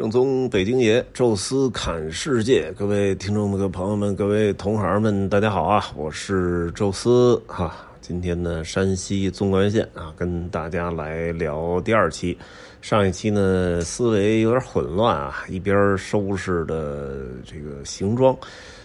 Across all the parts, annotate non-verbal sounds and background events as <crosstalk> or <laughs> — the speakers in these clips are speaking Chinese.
正宗北京爷，宙斯侃世界，各位听众的朋友们，各位同行们，大家好啊！我是宙斯哈。今天呢，山西纵贯线啊，跟大家来聊第二期。上一期呢，思维有点混乱啊，一边收拾的这个行装。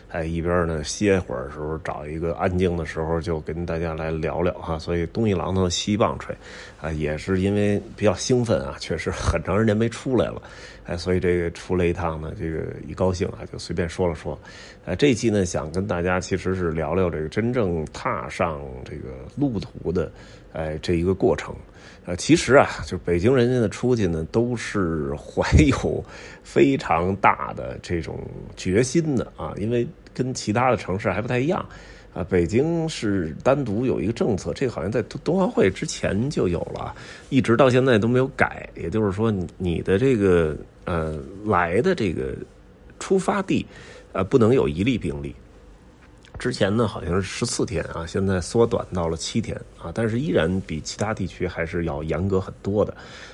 哎，一边呢歇会儿的时候，找一个安静的时候，就跟大家来聊聊哈。所以东一榔头西一棒槌，啊，也是因为比较兴奋啊，确实很长时间没出来了，哎，所以这个出来一趟呢，这个一高兴啊，就随便说了说。呃，这期呢想跟大家其实是聊聊这个真正踏上这个路途的，哎，这一个过程。呃，其实啊，就北京人家的出去呢，都是怀有非常大的这种决心的啊，因为跟其他的城市还不太一样啊。北京是单独有一个政策，这个好像在冬奥会之前就有了，一直到现在都没有改。也就是说，你的这个呃来的这个出发地，呃，不能有一例病例。之前呢好像是十四天啊，现在缩短到了七天啊，但是依然比其他地区还是要严格很多的。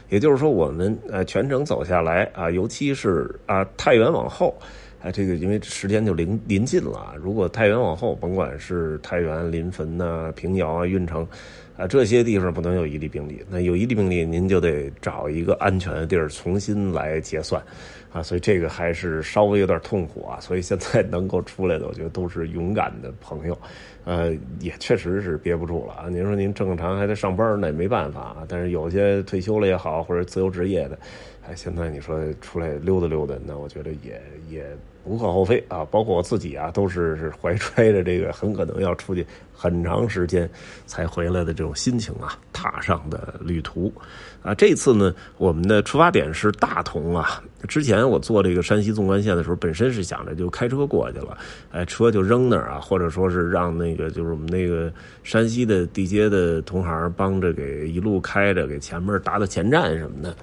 也就是说，我们呃全程走下来啊，尤其是啊太原往后，啊这个因为时间就临临近了，如果太原往后，甭管是太原、临汾呐、平遥啊、运城啊这些地方不能有一例病例，那有一例病例，您就得找一个安全的地儿重新来结算。啊，所以这个还是稍微有点痛苦啊，所以现在能够出来的，我觉得都是勇敢的朋友，呃，也确实是憋不住了啊。您说您正常还得上班，那也没办法啊。但是有些退休了也好，或者自由职业的，哎，现在你说出来溜达溜达，那我觉得也也无可厚非啊。包括我自己啊，都是是怀揣着这个很可能要出去很长时间才回来的这种心情啊，踏上的旅途。啊，这次呢，我们的出发点是大同啊。之前我做这个山西纵贯线的时候，本身是想着就开车过去了，哎，车就扔那儿啊，或者说是让那个就是我们那个山西的地接的同行帮着给一路开着，给前面打打前站什么的。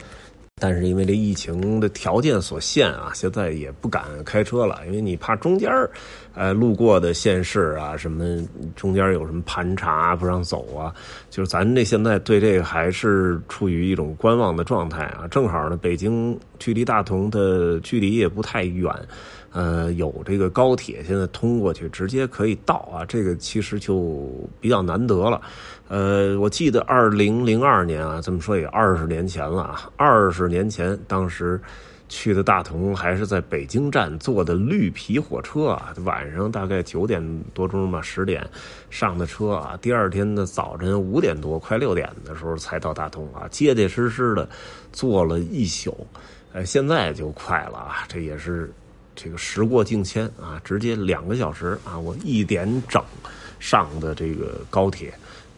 但是因为这疫情的条件所限啊，现在也不敢开车了，因为你怕中间儿，呃，路过的县市啊，什么中间有什么盘查不让走啊，就是咱这现在对这个还是处于一种观望的状态啊。正好呢，北京距离大同的距离也不太远。呃，有这个高铁现在通过去，直接可以到啊，这个其实就比较难得了。呃，我记得二零零二年啊，这么说也二十年前了啊，二十年前当时去的大同，还是在北京站坐的绿皮火车，晚上大概九点多钟吧，十点上的车啊，第二天的早晨五点多，快六点的时候才到大同啊，结结实实的坐了一宿。呃，现在就快了啊，这也是。这个时过境迁啊，直接两个小时啊，我一点整上的这个高铁，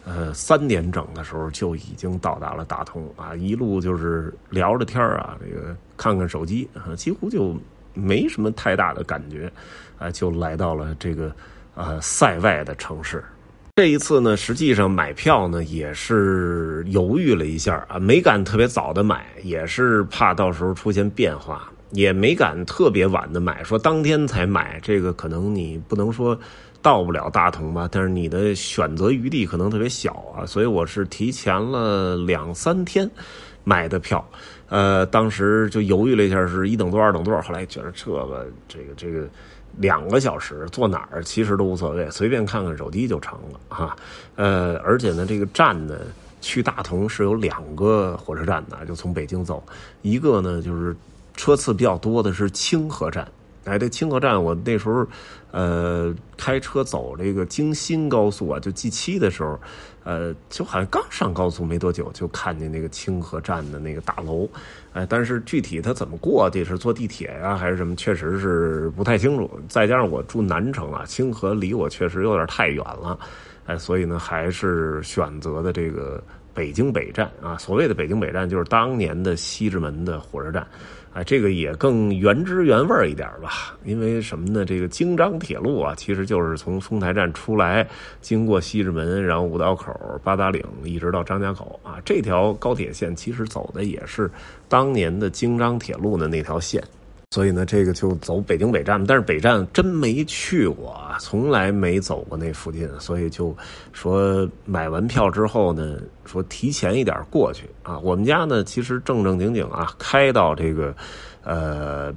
呃，三点整的时候就已经到达了大同啊，一路就是聊着天啊，这个看看手机啊，几乎就没什么太大的感觉，啊，就来到了这个呃塞外的城市。这一次呢，实际上买票呢也是犹豫了一下啊，没敢特别早的买，也是怕到时候出现变化。也没敢特别晚的买，说当天才买，这个可能你不能说到不了大同吧，但是你的选择余地可能特别小啊，所以我是提前了两三天买的票，呃，当时就犹豫了一下，是一等座二等座，后来觉得这个这个这个两个小时坐哪儿其实都无所谓，随便看看手机就成了哈，呃，而且呢，这个站呢去大同是有两个火车站的，就从北京走，一个呢就是。车次比较多的是清河站，哎，这清河站我那时候，呃，开车走这个京新高速啊，就 G 七的时候，呃，就好像刚上高速没多久，就看见那个清河站的那个大楼，哎，但是具体它怎么过去，是坐地铁呀还是什么，确实是不太清楚。再加上我住南城啊，清河离我确实有点太远了，哎，所以呢，还是选择的这个北京北站啊。所谓的北京北站，就是当年的西直门的火车站。啊，这个也更原汁原味一点吧，因为什么呢？这个京张铁路啊，其实就是从丰台站出来，经过西直门，然后五道口、八达岭，一直到张家口啊。这条高铁线其实走的也是当年的京张铁路的那条线。所以呢，这个就走北京北站，但是北站真没去过，从来没走过那附近，所以就说买完票之后呢，说提前一点过去啊。我们家呢，其实正正经经啊，开到这个呃，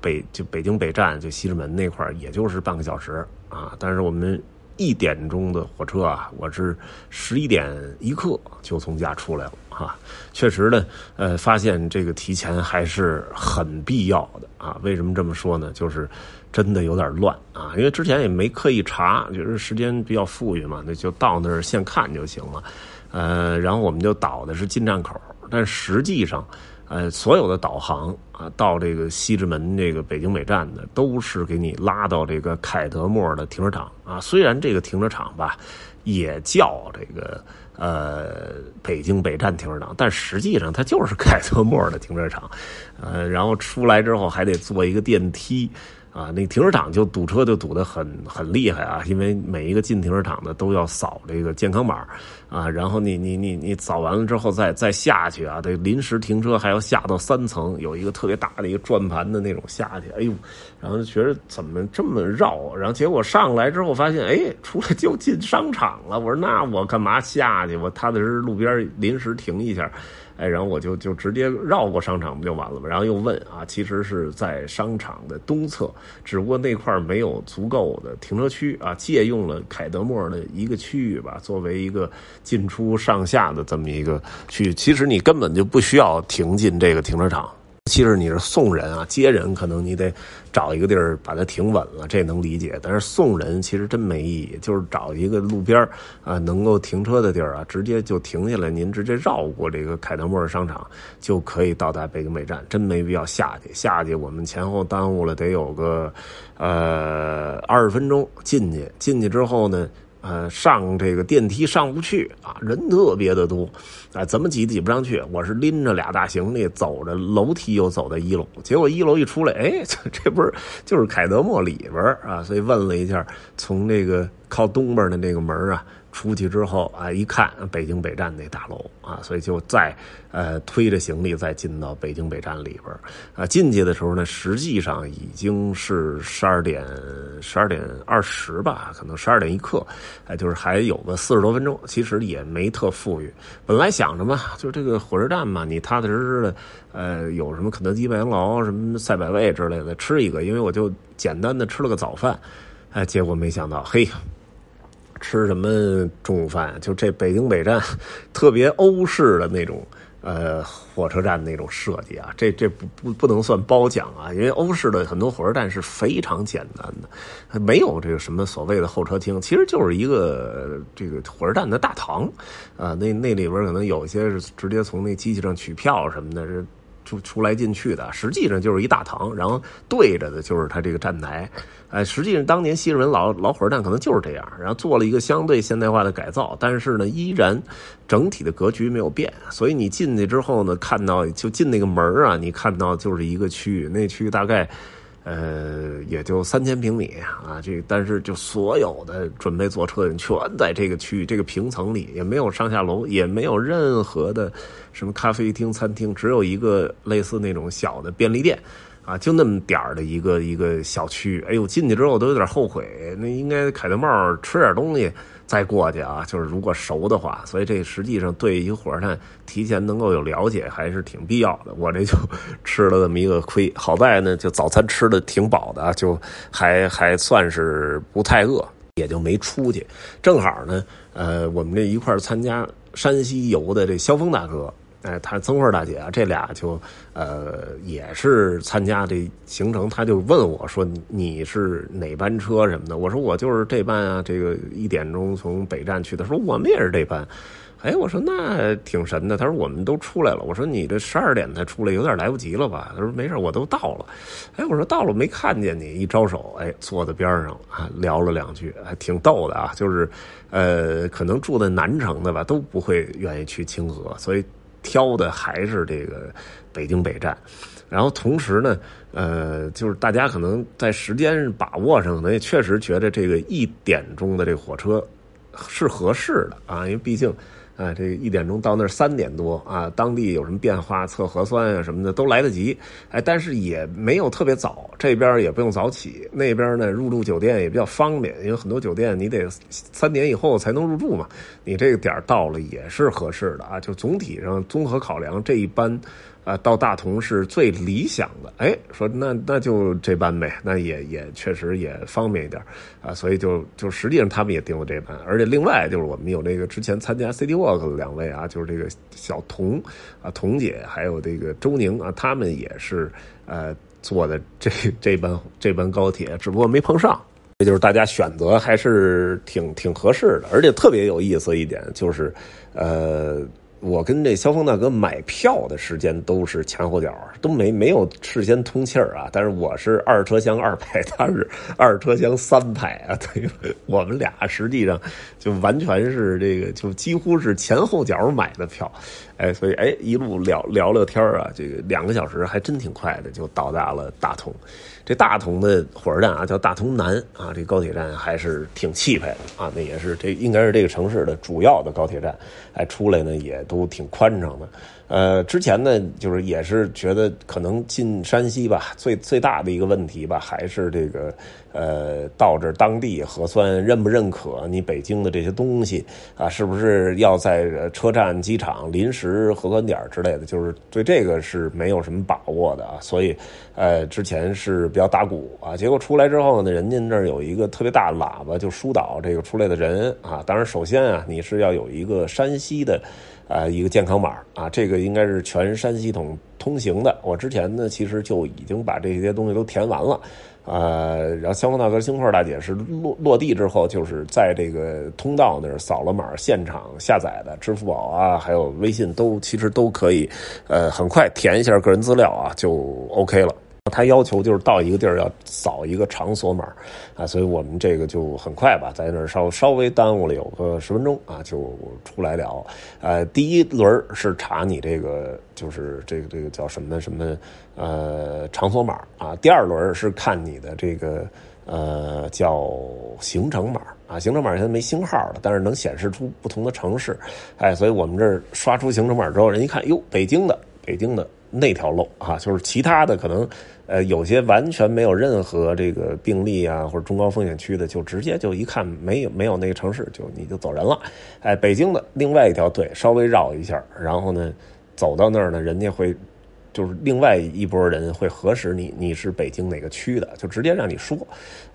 北就北京北站就西直门那块也就是半个小时啊。但是我们一点钟的火车啊，我是十一点一刻就从家出来了哈。确实呢，呃，发现这个提前还是很必要的啊。为什么这么说呢？就是真的有点乱啊，因为之前也没刻意查，就是时间比较富裕嘛，那就到那儿现看就行了。呃，然后我们就导的是进站口，但实际上，呃，所有的导航啊，到这个西直门这个北京北站的，都是给你拉到这个凯德莫的停车场啊。虽然这个停车场吧，也叫这个呃北京北站停车场，但实际上它就是凯德莫的停车场。呃，然后出来之后还得坐一个电梯。啊，那停车场就堵车就堵得很很厉害啊，因为每一个进停车场的都要扫这个健康码啊，然后你你你你扫完了之后再再下去啊，得临时停车还要下到三层，有一个特别大的一个转盘的那种下去，哎呦，然后觉得怎么这么绕，然后结果上来之后发现，哎，出来就进商场了，我说那我干嘛下去？我踏踏实实路边临时停一下。哎，然后我就就直接绕过商场不就完了吗？然后又问啊，其实是在商场的东侧，只不过那块没有足够的停车区啊，借用了凯德莫的一个区域吧，作为一个进出上下的这么一个区域。其实你根本就不需要停进这个停车场。其实你是送人啊，接人可能你得找一个地儿把它停稳了，这能理解。但是送人其实真没意义，就是找一个路边啊能够停车的地儿啊，直接就停下来，您直接绕过这个凯德莫尔商场就可以到达北京北站，真没必要下去。下去我们前后耽误了得有个呃二十分钟进去，进去之后呢。呃，上这个电梯上不去啊，人特别的多，啊，怎么挤挤不上去？我是拎着俩大行李，走着楼梯又走到一楼，结果一楼一出来，哎，这不是就是凯德莫里边啊？所以问了一下，从这个靠东边的那个门啊。出去之后啊，一看北京北站那大楼啊，所以就再呃推着行李再进到北京北站里边啊。进去的时候呢，实际上已经是十二点十二点二十吧，可能十二点一刻，哎，就是还有个四十多分钟。其实也没特富裕，本来想着嘛，就这个火车站嘛，你踏踏实实的，呃，有什么肯德基、麦当劳、什么赛百味之类的吃一个，因为我就简单的吃了个早饭，哎，结果没想到，嘿。吃什么中午饭？就这北京北站，<laughs> 特别欧式的那种呃火车站那种设计啊，这这不不不能算褒奖啊，因为欧式的很多火车站是非常简单的，没有这个什么所谓的候车厅，其实就是一个这个火车站的大堂啊，那那里边可能有些是直接从那机器上取票什么的，是。出出来进去的，实际上就是一大堂，然后对着的就是它这个站台。哎，实际上当年西直门老老火车站可能就是这样，然后做了一个相对现代化的改造，但是呢，依然整体的格局没有变。所以你进去之后呢，看到就进那个门啊，你看到就是一个区域，那区域大概。呃，也就三千平米啊，这但是就所有的准备坐车的人全在这个区域这个平层里，也没有上下楼，也没有任何的什么咖啡厅、餐厅，只有一个类似那种小的便利店，啊，就那么点儿的一个一个小区。哎呦，进去之后都有点后悔，那应该凯德茂吃点东西。再过去啊，就是如果熟的话，所以这实际上对一个火车站提前能够有了解还是挺必要的。我这就 <laughs> 吃了这么一个亏，好在呢，就早餐吃的挺饱的，就还还算是不太饿，也就没出去。正好呢，呃，我们这一块参加山西游的这肖峰大哥。哎，他曾慧大姐啊，这俩就呃也是参加这行程，他就问我说：“你是哪班车什么的？”我说：“我就是这班啊，这个一点钟从北站去的。”说：“我们也是这班。”哎，我说那挺神的。他说：“我们都出来了。”我说：“你这十二点才出来，有点来不及了吧？”他说：“没事，我都到了。”哎，我说到了没看见你，一招手，哎，坐在边上啊，聊了两句，还挺逗的啊。就是呃，可能住在南城的吧，都不会愿意去清河，所以。挑的还是这个北京北站，然后同时呢，呃，就是大家可能在时间把握上，可能也确实觉得这个一点钟的这个火车是合适的啊，因为毕竟。啊，这一点钟到那儿三点多啊，当地有什么变化，测核酸啊什么的都来得及。哎，但是也没有特别早，这边也不用早起，那边呢入住酒店也比较方便，因为很多酒店你得三点以后才能入住嘛。你这个点到了也是合适的啊。就总体上综合考量，这一般啊，到大同是最理想的。哎，说那那就这班呗，那也也确实也方便一点啊，所以就就实际上他们也订了这班，而且另外就是我们有这个之前参加 City Walk 的两位啊，就是这个小童啊，童姐还有这个周宁啊，他们也是呃坐的这这班这班高铁，只不过没碰上。这就是大家选择还是挺挺合适的，而且特别有意思一点就是，呃。我跟这肖峰大哥买票的时间都是前后脚，都没没有事先通气儿啊。但是我是二车厢二排，他 <laughs> 是二车厢三排啊。对，我们俩实际上就完全是这个，就几乎是前后脚买的票。哎，所以哎，一路聊聊聊天啊，这个两个小时还真挺快的，就到达了大同。这大同的火车站啊，叫大同南啊，这高铁站还是挺气派的啊。那也是这应该是这个城市的主要的高铁站。哎，出来呢也都挺宽敞的。呃，之前呢，就是也是觉得可能进山西吧，最最大的一个问题吧，还是这个呃，到这当地核酸认不认可你北京的这些东西啊，是不是要在车站、机场临时核酸点之类的，就是对这个是没有什么把握的啊。所以，呃，之前是比较打鼓啊。结果出来之后呢，人家那儿有一个特别大喇叭，就疏导这个出来的人啊。当然，首先啊，你是要有一个山西的。啊，一个健康码啊，这个应该是全山系统通行的。我之前呢，其实就已经把这些东西都填完了，呃，然后消防大哥、金块大姐是落落地之后，就是在这个通道那儿扫了码，现场下载的，支付宝啊，还有微信都其实都可以，呃，很快填一下个人资料啊，就 OK 了。他要求就是到一个地儿要扫一个场所码，啊，所以我们这个就很快吧，在那儿稍稍微耽误了有个十分钟啊，就出来了。呃，第一轮是查你这个就是这个这个叫什么什么呃场所码啊，第二轮是看你的这个呃叫行程码啊，行程码现在没星号了，但是能显示出不同的城市，哎，所以我们这儿刷出行程码之后，人一看，哟，北京的，北京的。那条路啊，就是其他的可能，呃，有些完全没有任何这个病例啊，或者中高风险区的，就直接就一看没有没有那个城市，就你就走人了。哎，北京的另外一条队稍微绕一下，然后呢，走到那儿呢，人家会。就是另外一波人会核实你你是北京哪个区的，就直接让你说，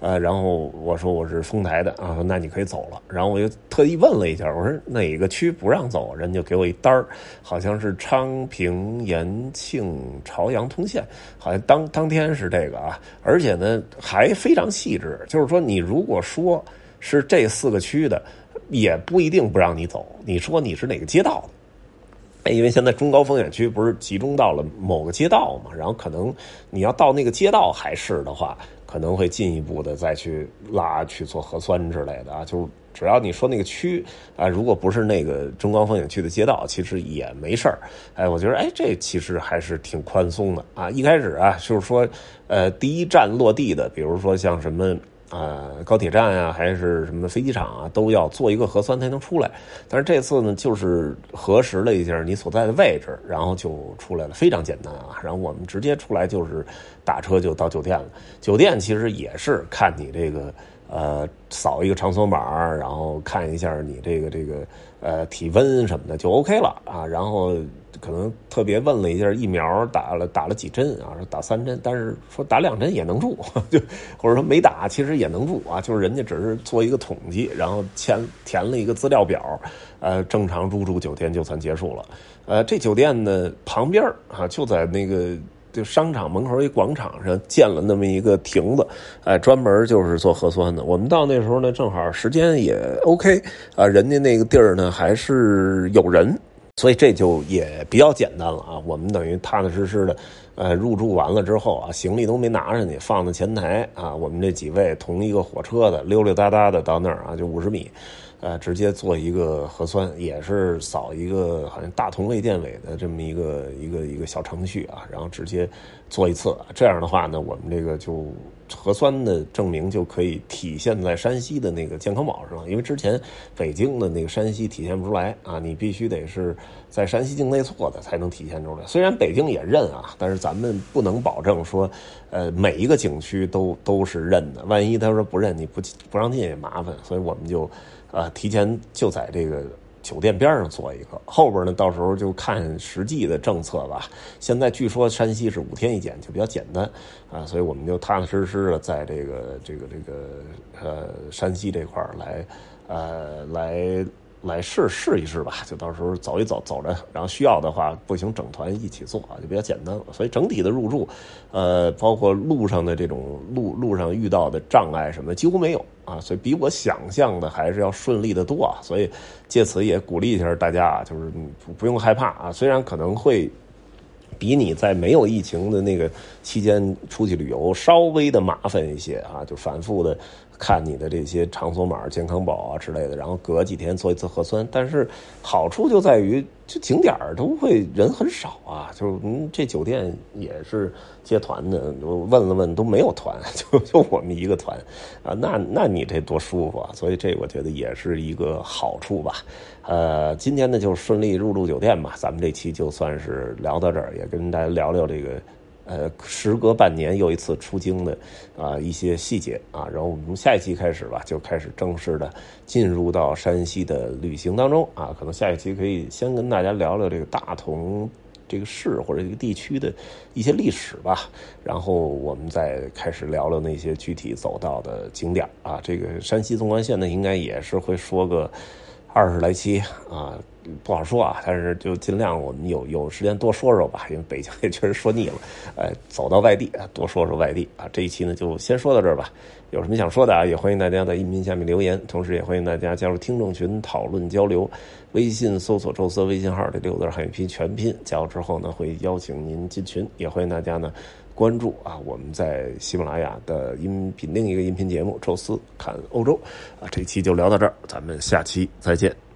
呃，然后我说我是丰台的啊，那你可以走了。然后我就特意问了一下，我说哪个区不让走？人就给我一单儿，好像是昌平、延庆、朝阳通县，好像当当天是这个啊，而且呢还非常细致，就是说你如果说是这四个区的，也不一定不让你走。你说你是哪个街道的？因为现在中高风险区不是集中到了某个街道嘛，然后可能你要到那个街道还是的话，可能会进一步的再去拉去做核酸之类的啊。就是只要你说那个区啊，如果不是那个中高风险区的街道，其实也没事儿。哎，我觉得哎，这其实还是挺宽松的啊。一开始啊，就是说呃，第一站落地的，比如说像什么。呃，高铁站啊，还是什么飞机场啊，都要做一个核酸才能出来。但是这次呢，就是核实了一下你所在的位置，然后就出来了，非常简单啊。然后我们直接出来就是打车就到酒店了。酒店其实也是看你这个呃，扫一个场所码，然后看一下你这个这个呃体温什么的就 OK 了啊。然后。可能特别问了一下疫苗打了打了几针啊？说打三针，但是说打两针也能住，就或者说没打其实也能住啊。就是人家只是做一个统计，然后填填了一个资料表，呃，正常入住酒店就算结束了。呃，这酒店呢旁边啊，就在那个就商场门口一广场上建了那么一个亭子，哎，专门就是做核酸的。我们到那时候呢，正好时间也 OK 啊，人家那个地儿呢还是有人。所以这就也比较简单了啊，我们等于踏踏实实的，呃，入住完了之后啊，行李都没拿上去，放在前台啊，我们这几位同一个火车的溜溜达达的到那儿啊，就五十米。呃，直接做一个核酸，也是扫一个好像大同卫健委的这么一个一个一个小程序啊，然后直接做一次。这样的话呢，我们这个就核酸的证明就可以体现在山西的那个健康宝上。因为之前北京的那个山西体现不出来啊，你必须得是在山西境内做的才能体现出来。虽然北京也认啊，但是咱们不能保证说，呃，每一个景区都都是认的。万一他说不认，你不不让进也麻烦，所以我们就。啊，提前就在这个酒店边上做一个，后边呢到时候就看实际的政策吧。现在据说山西是五天一检，就比较简单啊，所以我们就踏踏实实的在这个这个这个呃山西这块来呃来。来试试一试吧，就到时候走一走，走着，然后需要的话，不行整团一起做啊，就比较简单了。所以整体的入住，呃，包括路上的这种路路上遇到的障碍什么的几乎没有啊，所以比我想象的还是要顺利的多啊。所以借此也鼓励一下大家啊，就是不用害怕啊，虽然可能会。比你在没有疫情的那个期间出去旅游稍微的麻烦一些啊，就反复的看你的这些场所码、健康宝啊之类的，然后隔几天做一次核酸。但是好处就在于。这景点儿都会人很少啊，<laughs> 就是嗯，这酒店也是接团的，问了问都没有团，<laughs> 就就我们一个团，啊，那那你这多舒服啊！所以这我觉得也是一个好处吧。呃，今天呢就顺利入住酒店吧，咱们这期就算是聊到这儿，也跟大家聊聊这个。呃，时隔半年又一次出京的啊一些细节啊，然后我们从下一期开始吧，就开始正式的进入到山西的旅行当中啊。可能下一期可以先跟大家聊聊这个大同这个市或者这个地区的一些历史吧，然后我们再开始聊聊那些具体走到的景点啊。这个山西纵贯线呢，应该也是会说个二十来期啊。不好说啊，但是就尽量我们有有时间多说说吧，因为北京也确实说腻了，哎，走到外地，多说说外地啊。这一期呢就先说到这儿吧，有什么想说的啊，也欢迎大家在音频下面留言，同时也欢迎大家加入听众群讨论交流。微信搜索“宙斯”微信号这六字汉语拼全拼，加入之后呢会邀请您进群，也欢迎大家呢关注啊我们在喜马拉雅的音频另一个音频节目《宙斯看欧洲》啊。这期就聊到这儿，咱们下期再见。